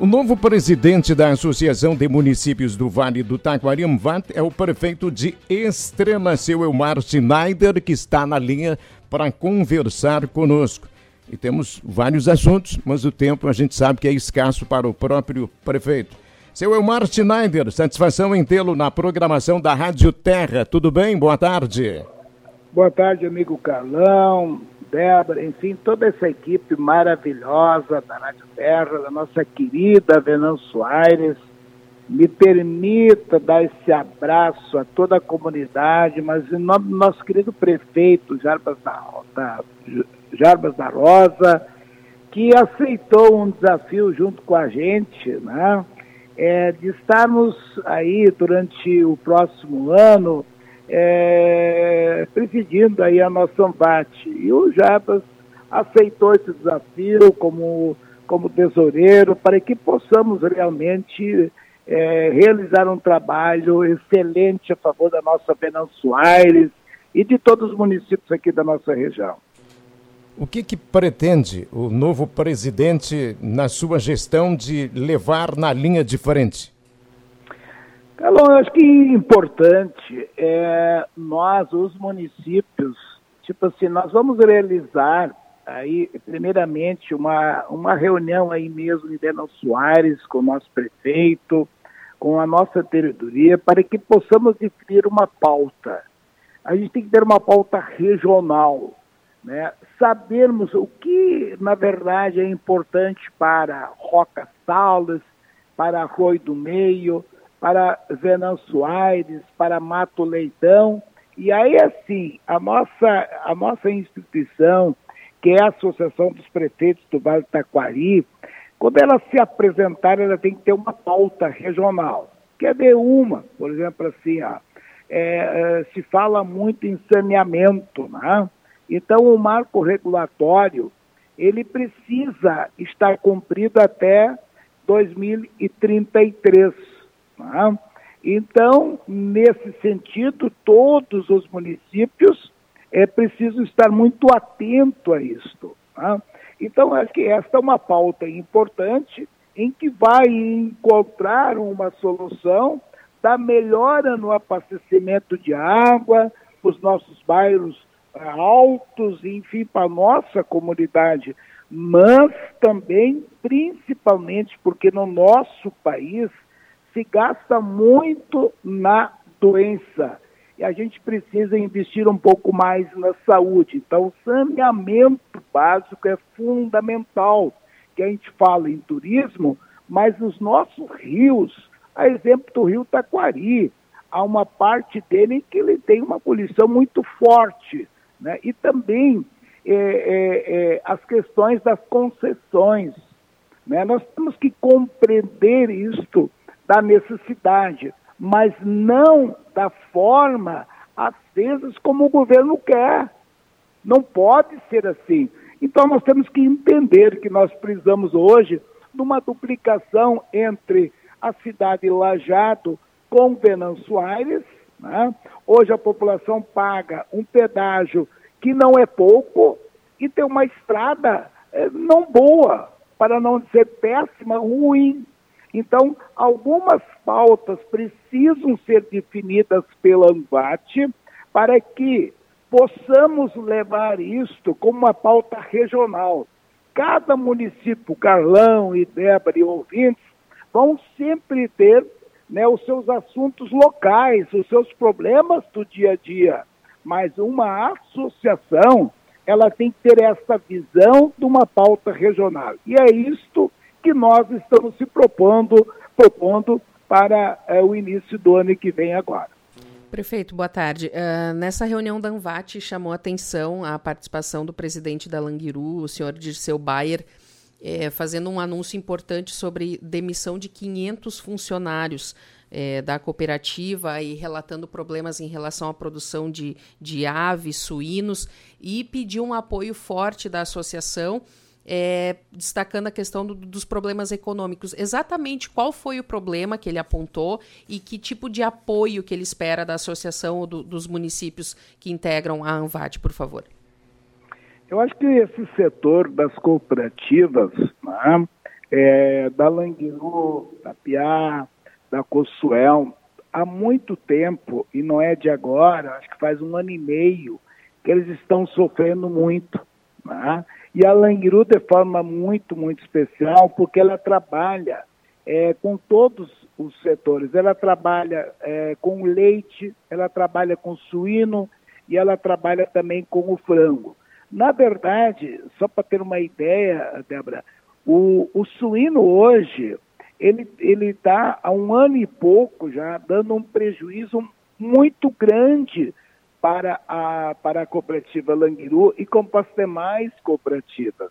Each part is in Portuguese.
O novo presidente da Associação de Municípios do Vale do Taquari, MVAT, é o prefeito de Extrema, seu Elmar Schneider, que está na linha para conversar conosco. E temos vários assuntos, mas o tempo a gente sabe que é escasso para o próprio prefeito. Seu Elmar Schneider, satisfação em tê-lo na programação da Rádio Terra. Tudo bem? Boa tarde. Boa tarde, amigo Carlão. Débora, enfim, toda essa equipe maravilhosa da Rádio Terra, da nossa querida Venâncio Soares, me permita dar esse abraço a toda a comunidade, mas em nome do nosso querido prefeito Jarbas da, da, Jarbas da Rosa, que aceitou um desafio junto com a gente, né, é, de estarmos aí durante o próximo ano é, presidindo aí a nossa Ambate. E o Jabas aceitou esse desafio como, como tesoureiro para que possamos realmente é, realizar um trabalho excelente a favor da nossa Venâncio Aires e de todos os municípios aqui da nossa região. O que, que pretende o novo presidente na sua gestão de levar na linha de frente? Carlão, eu acho que importante é nós, os municípios, tipo assim, nós vamos realizar aí, primeiramente, uma, uma reunião aí mesmo em Denão Soares com o nosso prefeito, com a nossa teredoria, para que possamos definir uma pauta. A gente tem que ter uma pauta regional, né? sabermos o que, na verdade, é importante para Roca Salas, para Arroio do Meio, para Venâncio Aires, para Mato Leitão. E aí, assim, a nossa, a nossa instituição, que é a Associação dos Prefeitos do Vale do Taquari, quando ela se apresentar, ela tem que ter uma pauta regional. Quer ver uma, por exemplo, assim, ó, é, é, se fala muito em saneamento, né? Então, o marco regulatório, ele precisa estar cumprido até 2033. Né? Então, nesse sentido, todos os municípios é preciso estar muito atento a isto. Né? Então, acho que esta é uma pauta importante em que vai encontrar uma solução da melhora no abastecimento de água, para os nossos bairros altos, enfim, para a nossa comunidade, mas também, principalmente, porque no nosso país se gasta muito na doença e a gente precisa investir um pouco mais na saúde. Então, o saneamento básico é fundamental, que a gente fala em turismo, mas nos nossos rios, a exemplo do rio Taquari, há uma parte dele que ele tem uma poluição muito forte, né? E também é, é, é, as questões das concessões, né? Nós temos que compreender isto da necessidade, mas não da forma, às vezes, como o governo quer. Não pode ser assim. Então, nós temos que entender que nós precisamos hoje de uma duplicação entre a cidade Lajado com Venâncio Aires. Né? Hoje a população paga um pedágio que não é pouco e tem uma estrada eh, não boa, para não dizer péssima, ruim. Então, algumas pautas precisam ser definidas pela ANVAT para que possamos levar isto como uma pauta regional. Cada município, Carlão e Débora e ouvintes, vão sempre ter né, os seus assuntos locais, os seus problemas do dia a dia. Mas uma associação, ela tem que ter essa visão de uma pauta regional. E é isto que nós estamos se propondo, propondo para é, o início do ano que vem agora. Prefeito, boa tarde. Uh, nessa reunião da Anvat chamou atenção a participação do presidente da Languiru, o senhor Dirceu Bayer, é, fazendo um anúncio importante sobre demissão de 500 funcionários é, da cooperativa e relatando problemas em relação à produção de, de aves, suínos e pediu um apoio forte da associação é, destacando a questão do, dos problemas econômicos. Exatamente qual foi o problema que ele apontou e que tipo de apoio que ele espera da associação ou do, dos municípios que integram a ANVAD, por favor. Eu acho que esse setor das cooperativas, né, é, da Languiru, da Piá, da Cosuel, há muito tempo, e não é de agora, acho que faz um ano e meio, que eles estão sofrendo muito. Né? E a Languiru de forma muito, muito especial, porque ela trabalha é, com todos os setores. Ela trabalha é, com leite, ela trabalha com suíno e ela trabalha também com o frango. Na verdade, só para ter uma ideia, Débora, o, o suíno hoje, ele está há um ano e pouco já dando um prejuízo muito grande para a, para a cooperativa Languiru e com as demais cooperativas.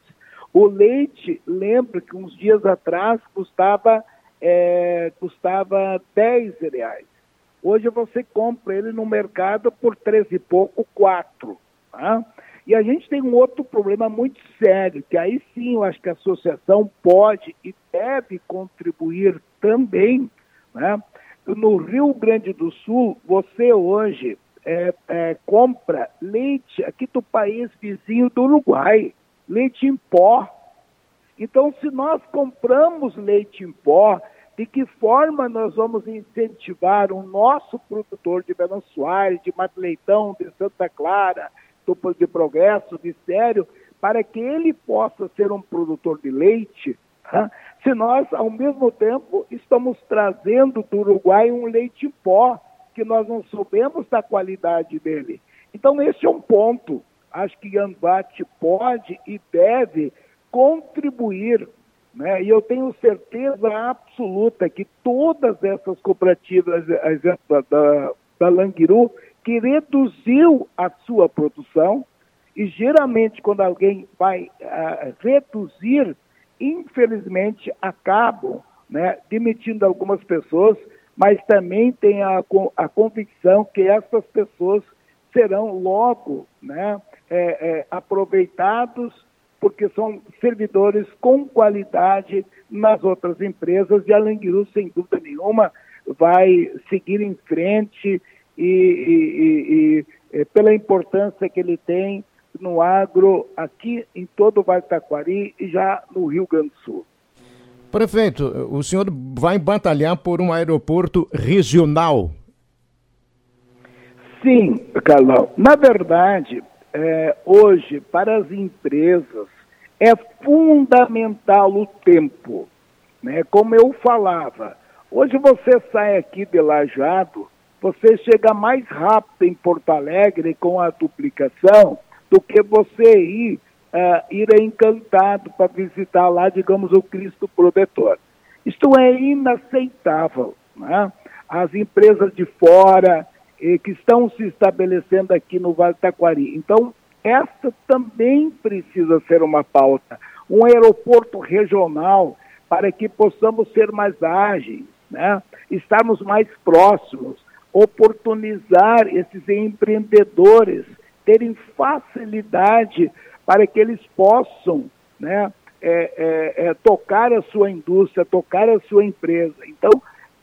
O leite, lembro que uns dias atrás custava, é, custava 10 reais. Hoje você compra ele no mercado por 13 e pouco, 4. Tá? E a gente tem um outro problema muito sério, que aí sim eu acho que a associação pode e deve contribuir também. Né? No Rio Grande do Sul, você hoje é, é, compra leite aqui do país vizinho do Uruguai leite em pó. Então, se nós compramos leite em pó, de que forma nós vamos incentivar o nosso produtor de Belo Soares, de Mato Leitão, de Santa Clara, do, de Progresso, de Sério, para que ele possa ser um produtor de leite, né? se nós, ao mesmo tempo, estamos trazendo do Uruguai um leite em pó, nós não soubemos da qualidade dele. Então, esse é um ponto acho que Anbate pode e deve contribuir, né? e eu tenho certeza absoluta que todas essas cooperativas, exemplo da, da Languiru, que reduziu a sua produção, e geralmente quando alguém vai uh, reduzir, infelizmente acabam né, demitindo algumas pessoas, mas também tem a, a convicção que essas pessoas serão logo né, é, é, aproveitados, porque são servidores com qualidade nas outras empresas, e a Languiru, sem dúvida nenhuma, vai seguir em frente e, e, e, e, pela importância que ele tem no agro aqui em todo o Vale Taquari e já no Rio Grande do Sul. Prefeito, o senhor vai batalhar por um aeroporto regional? Sim, Carlão. Na verdade, é, hoje, para as empresas, é fundamental o tempo. Né? Como eu falava, hoje você sai aqui de Lajado, você chega mais rápido em Porto Alegre com a duplicação do que você ir, uh, ir encantado para visitar lá, digamos, o Cristo Protetor. Isto é inaceitável. Né? As empresas de fora, que estão se estabelecendo aqui no Vale do Taquari. Então, essa também precisa ser uma pauta. Um aeroporto regional para que possamos ser mais ágeis, né? estarmos mais próximos, oportunizar esses empreendedores, terem facilidade para que eles possam né, é, é, é, tocar a sua indústria, tocar a sua empresa. Então,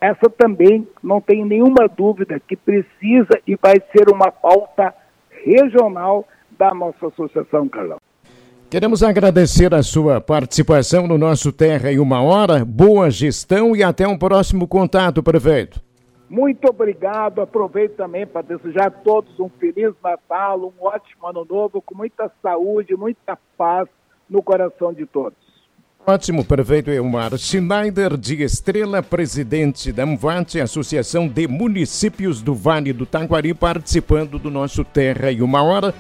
essa também não tem nenhuma dúvida que precisa e vai ser uma pauta regional da nossa associação, Carlão. Queremos agradecer a sua participação no nosso Terra em Uma Hora. Boa gestão e até um próximo contato, prefeito. Muito obrigado. Aproveito também para desejar a todos um Feliz Natal, um ótimo Ano Novo, com muita saúde, muita paz no coração de todos. Ótimo, prefeito Elmar Schneider de Estrela, presidente da MVAT, Associação de Municípios do Vale do Taquari, participando do nosso Terra e Uma Hora.